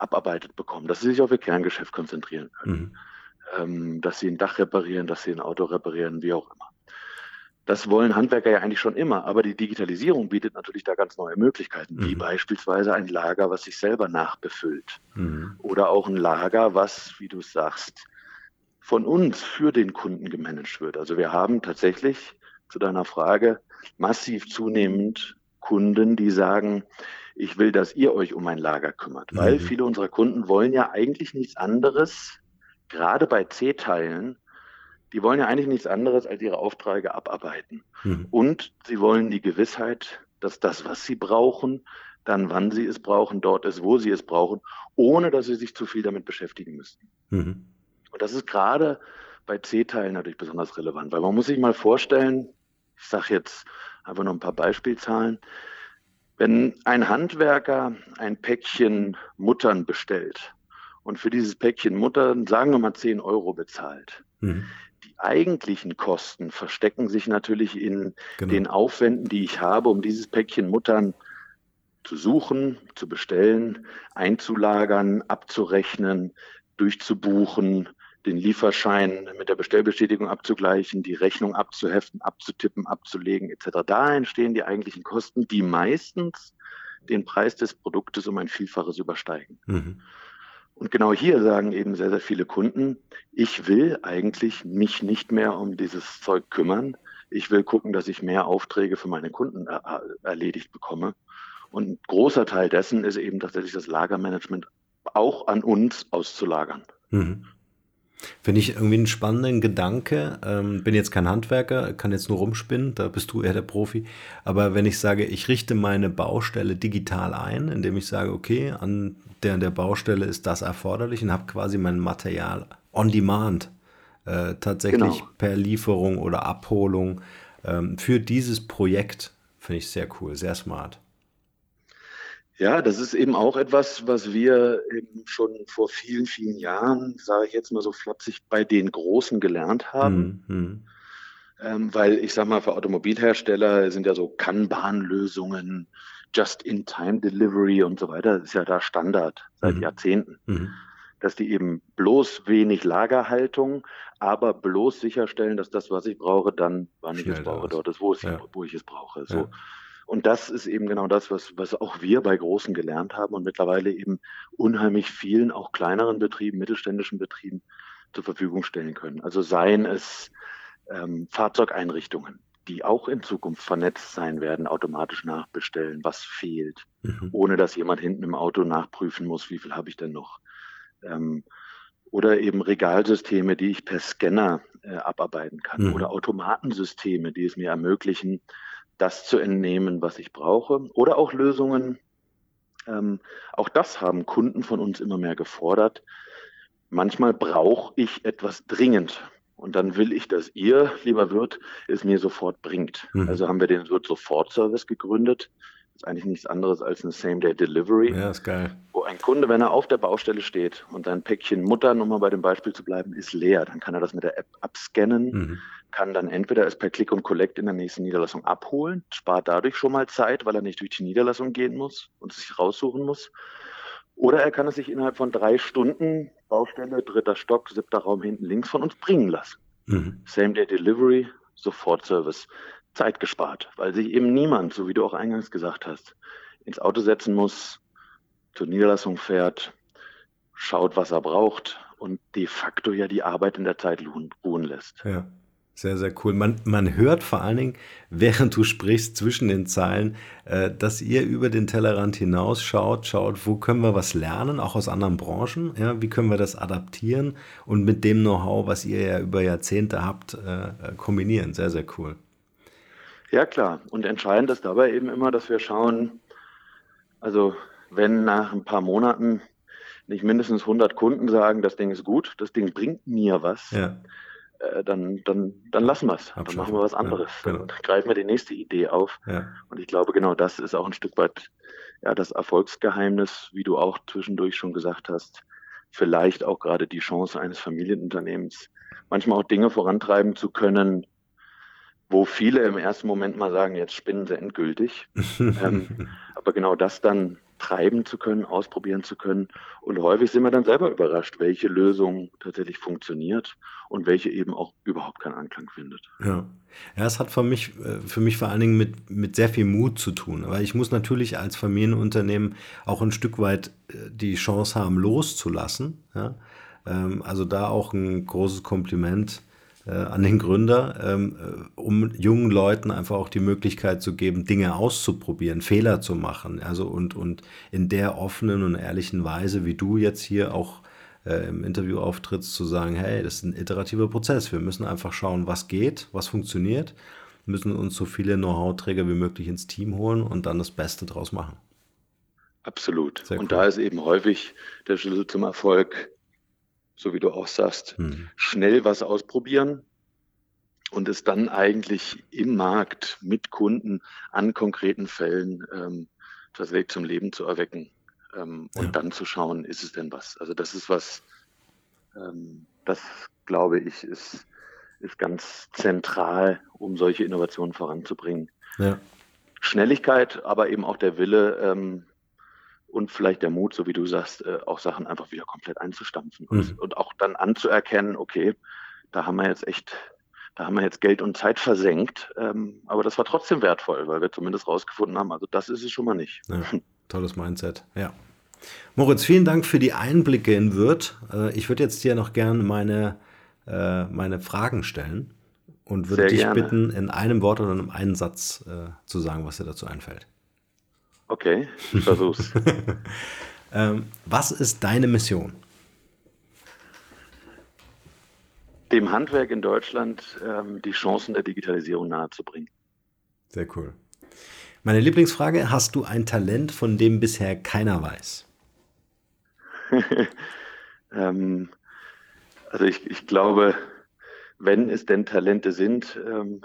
abarbeitet bekommen, dass sie sich auf ihr Kerngeschäft konzentrieren können, mhm. ähm, dass sie ein Dach reparieren, dass sie ein Auto reparieren, wie auch immer. Das wollen Handwerker ja eigentlich schon immer, aber die Digitalisierung bietet natürlich da ganz neue Möglichkeiten, mhm. wie beispielsweise ein Lager, was sich selber nachbefüllt. Mhm. Oder auch ein Lager, was, wie du sagst, von uns für den Kunden gemanagt wird. Also wir haben tatsächlich zu deiner Frage massiv zunehmend Kunden, die sagen, ich will, dass ihr euch um mein Lager kümmert, weil mhm. viele unserer Kunden wollen ja eigentlich nichts anderes, gerade bei C-Teilen, die wollen ja eigentlich nichts anderes als ihre Aufträge abarbeiten. Mhm. Und sie wollen die Gewissheit, dass das, was sie brauchen, dann wann sie es brauchen, dort ist, wo sie es brauchen, ohne dass sie sich zu viel damit beschäftigen müssen. Mhm. Und das ist gerade bei C-Teilen natürlich besonders relevant, weil man muss sich mal vorstellen, ich sage jetzt einfach noch ein paar Beispielzahlen, wenn ein Handwerker ein Päckchen Muttern bestellt und für dieses Päckchen Muttern, sagen wir mal 10 Euro bezahlt, mhm die eigentlichen Kosten verstecken sich natürlich in genau. den Aufwänden, die ich habe, um dieses Päckchen Muttern zu suchen, zu bestellen, einzulagern, abzurechnen, durchzubuchen, den Lieferschein mit der Bestellbestätigung abzugleichen, die Rechnung abzuheften, abzutippen, abzulegen etc. Da entstehen die eigentlichen Kosten, die meistens den Preis des Produktes um ein Vielfaches übersteigen. Mhm. Und genau hier sagen eben sehr, sehr viele Kunden, ich will eigentlich mich nicht mehr um dieses Zeug kümmern. Ich will gucken, dass ich mehr Aufträge für meine Kunden er erledigt bekomme. Und ein großer Teil dessen ist eben tatsächlich das Lagermanagement auch an uns auszulagern. Mhm. Finde ich irgendwie einen spannenden Gedanke. Ähm, bin jetzt kein Handwerker, kann jetzt nur rumspinnen, da bist du eher der Profi. Aber wenn ich sage, ich richte meine Baustelle digital ein, indem ich sage, okay, an der, der Baustelle ist das erforderlich und habe quasi mein Material on demand, äh, tatsächlich genau. per Lieferung oder Abholung ähm, für dieses Projekt, finde ich sehr cool, sehr smart. Ja, das ist eben auch etwas, was wir eben schon vor vielen, vielen Jahren, sage ich jetzt mal so flapsig, bei den Großen gelernt haben. Mhm. Ähm, weil ich sage mal, für Automobilhersteller sind ja so Kanban-Lösungen, Just-in-Time-Delivery und so weiter, das ist ja da Standard seit mhm. Jahrzehnten. Mhm. Dass die eben bloß wenig Lagerhaltung, aber bloß sicherstellen, dass das, was ich brauche, dann, wann Schnell ich es brauche, dort ist, wo, es, ja. wo ich es brauche. So. Ja. Und das ist eben genau das, was, was auch wir bei Großen gelernt haben und mittlerweile eben unheimlich vielen, auch kleineren Betrieben, mittelständischen Betrieben zur Verfügung stellen können. Also seien es ähm, Fahrzeugeinrichtungen, die auch in Zukunft vernetzt sein werden, automatisch nachbestellen, was fehlt, mhm. ohne dass jemand hinten im Auto nachprüfen muss, wie viel habe ich denn noch. Ähm, oder eben Regalsysteme, die ich per Scanner äh, abarbeiten kann. Mhm. Oder Automatensysteme, die es mir ermöglichen, das zu entnehmen, was ich brauche. Oder auch Lösungen, ähm, auch das haben Kunden von uns immer mehr gefordert. Manchmal brauche ich etwas dringend. Und dann will ich, dass ihr, lieber Wirt, es mir sofort bringt. Mhm. Also haben wir den Wirt Sofort Service gegründet ist eigentlich nichts anderes als eine Same-Day-Delivery. Ja, ist geil. Wo ein Kunde, wenn er auf der Baustelle steht und sein Päckchen Mutter, um mal bei dem Beispiel zu bleiben, ist leer, dann kann er das mit der App abscannen, mhm. Kann dann entweder es per Click und Collect in der nächsten Niederlassung abholen, spart dadurch schon mal Zeit, weil er nicht durch die Niederlassung gehen muss und sich raussuchen muss. Oder er kann es sich innerhalb von drei Stunden, Baustelle, dritter Stock, siebter Raum hinten links von uns bringen lassen. Mhm. Same-Day-Delivery, Sofort-Service. Zeit gespart, weil sich eben niemand, so wie du auch eingangs gesagt hast, ins Auto setzen muss, zur Niederlassung fährt, schaut, was er braucht und de facto ja die Arbeit in der Zeit ruhen lässt. Ja, sehr, sehr cool. Man, man hört vor allen Dingen, während du sprichst, zwischen den Zeilen, äh, dass ihr über den Tellerrand hinaus schaut, schaut, wo können wir was lernen, auch aus anderen Branchen, ja, wie können wir das adaptieren und mit dem Know-how, was ihr ja über Jahrzehnte habt, äh, äh kombinieren. Sehr, sehr cool. Ja, klar. Und entscheidend ist dabei eben immer, dass wir schauen, also wenn nach ein paar Monaten nicht mindestens 100 Kunden sagen, das Ding ist gut, das Ding bringt mir was, ja. Äh, dann, dann, dann lassen wir es. Dann machen wir was anderes. Ja, genau. Dann greifen wir die nächste Idee auf. Ja. Und ich glaube, genau das ist auch ein Stück weit ja, das Erfolgsgeheimnis, wie du auch zwischendurch schon gesagt hast. Vielleicht auch gerade die Chance eines Familienunternehmens, manchmal auch Dinge vorantreiben zu können, wo viele im ersten Moment mal sagen, jetzt spinnen sie endgültig. ähm, aber genau das dann treiben zu können, ausprobieren zu können. Und häufig sind wir dann selber überrascht, welche Lösung tatsächlich funktioniert und welche eben auch überhaupt keinen Anklang findet. Ja. Ja, es hat für mich, äh, für mich vor allen Dingen mit, mit sehr viel Mut zu tun. Weil ich muss natürlich als Familienunternehmen auch ein Stück weit äh, die Chance haben, loszulassen. Ja? Ähm, also da auch ein großes Kompliment äh, an den Gründer, ähm, äh, um jungen Leuten einfach auch die Möglichkeit zu geben, Dinge auszuprobieren, Fehler zu machen. Also und, und in der offenen und ehrlichen Weise, wie du jetzt hier auch äh, im Interview auftrittst, zu sagen, hey, das ist ein iterativer Prozess. Wir müssen einfach schauen, was geht, was funktioniert, müssen uns so viele Know-how-Träger wie möglich ins Team holen und dann das Beste draus machen. Absolut. Cool. Und da ist eben häufig der Schlüssel zum Erfolg, so wie du auch sagst, hm. schnell was ausprobieren und es dann eigentlich im Markt mit Kunden an konkreten Fällen ähm, tatsächlich zum Leben zu erwecken ähm, und ja. dann zu schauen, ist es denn was? Also das ist was, ähm, das glaube ich, ist, ist ganz zentral, um solche Innovationen voranzubringen. Ja. Schnelligkeit, aber eben auch der Wille ähm, und vielleicht der Mut, so wie du sagst, äh, auch Sachen einfach wieder komplett einzustampfen mhm. und, und auch dann anzuerkennen, okay, da haben wir jetzt echt da haben wir jetzt Geld und Zeit versenkt, ähm, aber das war trotzdem wertvoll, weil wir zumindest rausgefunden haben, also das ist es schon mal nicht. Ja, tolles Mindset, ja. Moritz, vielen Dank für die Einblicke in Wirt. Äh, ich würde jetzt dir noch gerne meine, äh, meine Fragen stellen und würde Sehr dich gerne. bitten, in einem Wort oder in einem Satz äh, zu sagen, was dir dazu einfällt. Okay, ich versuch's. ähm, was ist deine Mission? Dem Handwerk in Deutschland ähm, die Chancen der Digitalisierung nahezubringen. Sehr cool. Meine Lieblingsfrage: Hast du ein Talent, von dem bisher keiner weiß? ähm, also ich, ich, glaube, wenn es denn Talente sind, ähm,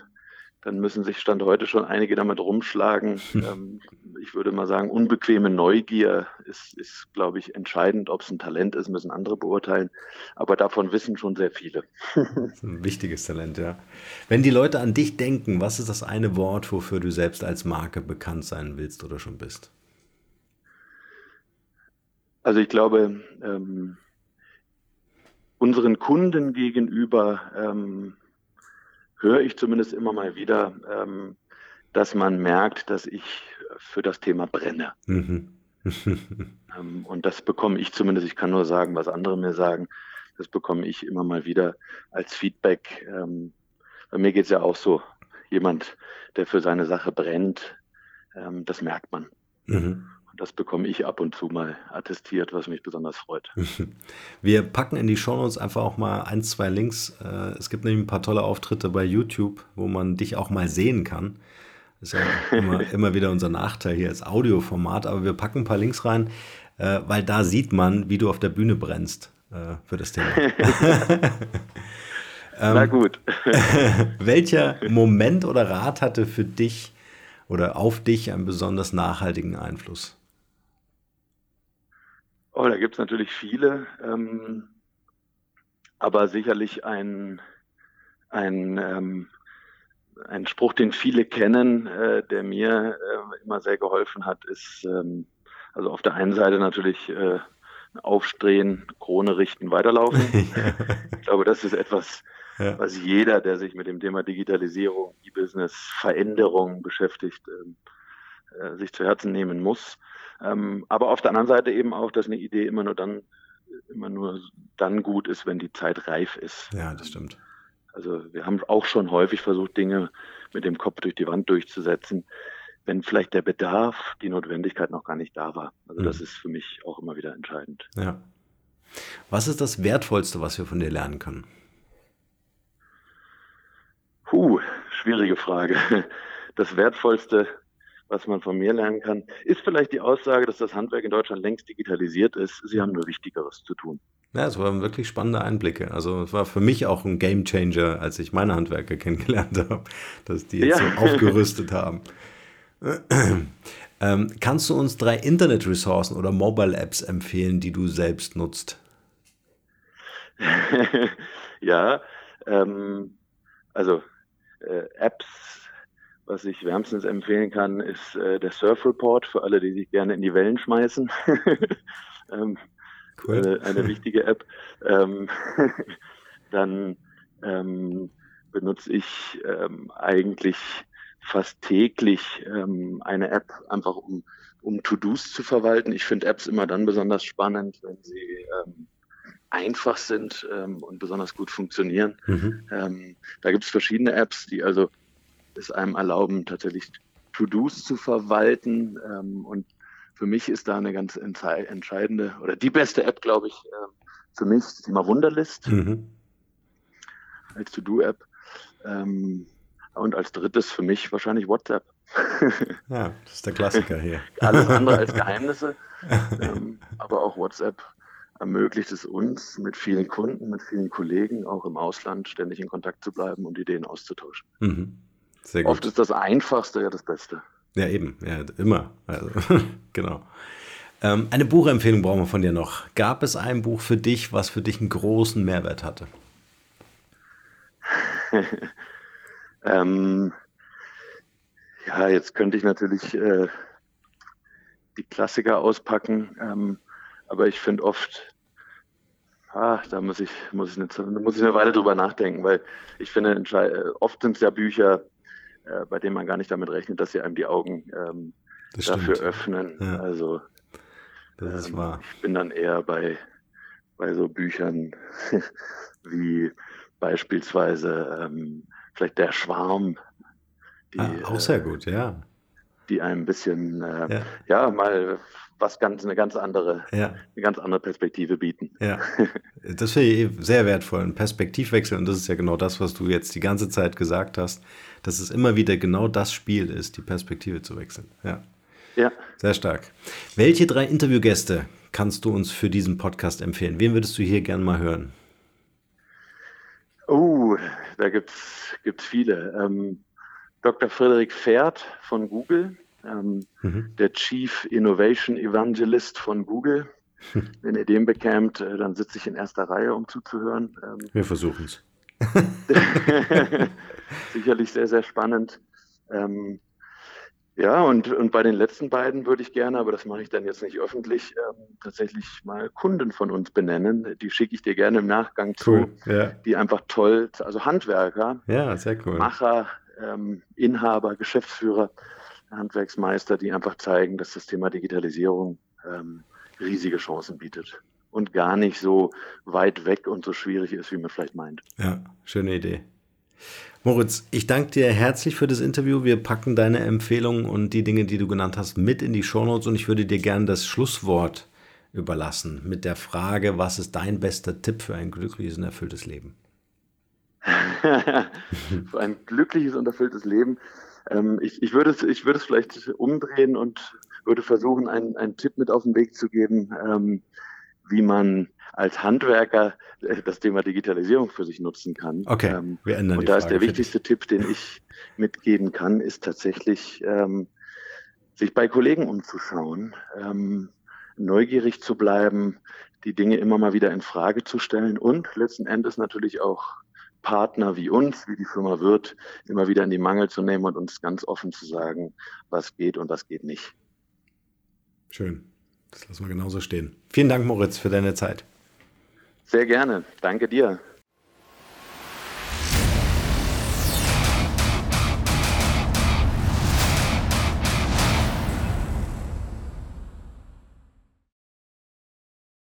dann müssen sich Stand heute schon einige damit rumschlagen. ähm, ich würde mal sagen, unbequeme Neugier ist, ist glaube ich, entscheidend. Ob es ein Talent ist, müssen andere beurteilen. Aber davon wissen schon sehr viele. ein wichtiges Talent, ja. Wenn die Leute an dich denken, was ist das eine Wort, wofür du selbst als Marke bekannt sein willst oder schon bist? Also ich glaube, ähm, unseren Kunden gegenüber ähm, höre ich zumindest immer mal wieder, ähm, dass man merkt, dass ich für das Thema brenne. Mhm. ähm, und das bekomme ich zumindest, ich kann nur sagen, was andere mir sagen, das bekomme ich immer mal wieder als Feedback. Ähm, bei mir geht es ja auch so, jemand, der für seine Sache brennt, ähm, das merkt man. Mhm das bekomme ich ab und zu mal attestiert, was mich besonders freut. Wir packen in die Shownotes einfach auch mal ein, zwei Links. Äh, es gibt nämlich ein paar tolle Auftritte bei YouTube, wo man dich auch mal sehen kann. Das ist ja immer, immer wieder unser Nachteil hier als Audioformat, aber wir packen ein paar Links rein, äh, weil da sieht man, wie du auf der Bühne brennst äh, für das Thema. Na ähm, gut. welcher Moment oder Rat hatte für dich oder auf dich einen besonders nachhaltigen Einfluss? Oh, da gibt es natürlich viele, ähm, aber sicherlich ein, ein, ähm, ein Spruch, den viele kennen, äh, der mir äh, immer sehr geholfen hat, ist ähm, also auf der einen Seite natürlich äh, aufstehen, Krone richten, weiterlaufen. ich glaube, das ist etwas, ja. was jeder, der sich mit dem Thema Digitalisierung, E-Business, Veränderung beschäftigt, ähm, äh, sich zu Herzen nehmen muss. Ähm, aber auf der anderen Seite eben auch, dass eine Idee immer nur dann immer nur dann gut ist, wenn die Zeit reif ist. Ja, das stimmt. Also wir haben auch schon häufig versucht, Dinge mit dem Kopf durch die Wand durchzusetzen, wenn vielleicht der Bedarf, die Notwendigkeit noch gar nicht da war. Also mhm. das ist für mich auch immer wieder entscheidend. Ja. Was ist das Wertvollste, was wir von dir lernen können? Puh, schwierige Frage. Das Wertvollste, was man von mir lernen kann, ist vielleicht die Aussage, dass das Handwerk in Deutschland längst digitalisiert ist. Sie haben nur Wichtigeres zu tun. Ja, es waren wirklich spannende Einblicke. Also es war für mich auch ein Game Changer, als ich meine Handwerker kennengelernt habe, dass die jetzt ja. so aufgerüstet haben. ähm, kannst du uns drei Internet-Ressourcen oder Mobile-Apps empfehlen, die du selbst nutzt? ja, ähm, also äh, Apps was ich wärmstens empfehlen kann, ist äh, der Surf Report für alle, die sich gerne in die Wellen schmeißen. ähm, cool. äh, eine wichtige App. Ähm, dann ähm, benutze ich ähm, eigentlich fast täglich ähm, eine App, einfach um, um To-Dos zu verwalten. Ich finde Apps immer dann besonders spannend, wenn sie ähm, einfach sind und besonders gut funktionieren. Mhm. Da gibt es verschiedene Apps, die also es einem erlauben, tatsächlich To-Dos zu verwalten. Ähm, und für mich ist da eine ganz entscheidende oder die beste App, glaube ich, äh, für mich das Thema Wunderlist mhm. als To-Do-App. Ähm, und als drittes für mich wahrscheinlich WhatsApp. ja, das ist der Klassiker hier. Alles andere als Geheimnisse. ähm, aber auch WhatsApp ermöglicht es uns, mit vielen Kunden, mit vielen Kollegen, auch im Ausland, ständig in Kontakt zu bleiben und Ideen auszutauschen. Mhm. Oft ist das Einfachste ja das Beste. Ja, eben, ja, immer. Also, genau. Ähm, eine Buchempfehlung brauchen wir von dir noch. Gab es ein Buch für dich, was für dich einen großen Mehrwert hatte? ähm, ja, jetzt könnte ich natürlich äh, die Klassiker auspacken, ähm, aber ich finde oft, ah, da muss ich, muss, ich eine, muss ich eine Weile drüber nachdenken, weil ich finde, äh, oft sind es ja Bücher, äh, bei denen man gar nicht damit rechnet, dass sie einem die Augen ähm, dafür öffnen. Ja. Also das ähm, wahr. ich bin dann eher bei, bei so Büchern wie beispielsweise ähm, vielleicht Der Schwarm. Die, ah, auch sehr gut, ja. Die ein bisschen, äh, ja. ja. mal was ganz, eine ganz andere, ja. eine ganz andere Perspektive bieten. Ja, das finde ich sehr wertvoll, ein Perspektivwechsel. Und das ist ja genau das, was du jetzt die ganze Zeit gesagt hast, dass es immer wieder genau das Spiel ist, die Perspektive zu wechseln. Ja. Ja. Sehr stark. Welche drei Interviewgäste kannst du uns für diesen Podcast empfehlen? Wen würdest du hier gerne mal hören? Oh, da gibt es viele. Ähm, Dr. Frederik Pferd von Google, ähm, mhm. der Chief Innovation Evangelist von Google. Wenn ihr den bekämt, äh, dann sitze ich in erster Reihe, um zuzuhören. Ähm, Wir versuchen es. Sicherlich sehr, sehr spannend. Ähm, ja, und, und bei den letzten beiden würde ich gerne, aber das mache ich dann jetzt nicht öffentlich, ähm, tatsächlich mal Kunden von uns benennen. Die schicke ich dir gerne im Nachgang cool, zu, ja. die einfach toll, also Handwerker, ja, sehr cool. Macher, ähm, Inhaber, Geschäftsführer, Handwerksmeister, die einfach zeigen, dass das Thema Digitalisierung ähm, riesige Chancen bietet und gar nicht so weit weg und so schwierig ist, wie man vielleicht meint. Ja, schöne Idee. Moritz, ich danke dir herzlich für das Interview. Wir packen deine Empfehlungen und die Dinge, die du genannt hast, mit in die Shownotes und ich würde dir gerne das Schlusswort überlassen mit der Frage, was ist dein bester Tipp für ein glückliches und erfülltes Leben? für ein glückliches und erfülltes Leben. Ähm, ich, ich, würde es, ich würde es vielleicht umdrehen und würde versuchen, einen, einen Tipp mit auf den Weg zu geben, ähm, wie man als Handwerker äh, das Thema Digitalisierung für sich nutzen kann. Okay, ähm, wir ändern Und da ist der wichtigste Tipp, den ich mitgeben kann, ist tatsächlich, ähm, sich bei Kollegen umzuschauen, ähm, neugierig zu bleiben, die Dinge immer mal wieder in Frage zu stellen und letzten Endes natürlich auch Partner wie uns, wie die Firma wird, immer wieder in die Mangel zu nehmen und uns ganz offen zu sagen, was geht und was geht nicht. Schön. Das lassen wir genauso stehen. Vielen Dank, Moritz, für deine Zeit. Sehr gerne. Danke dir.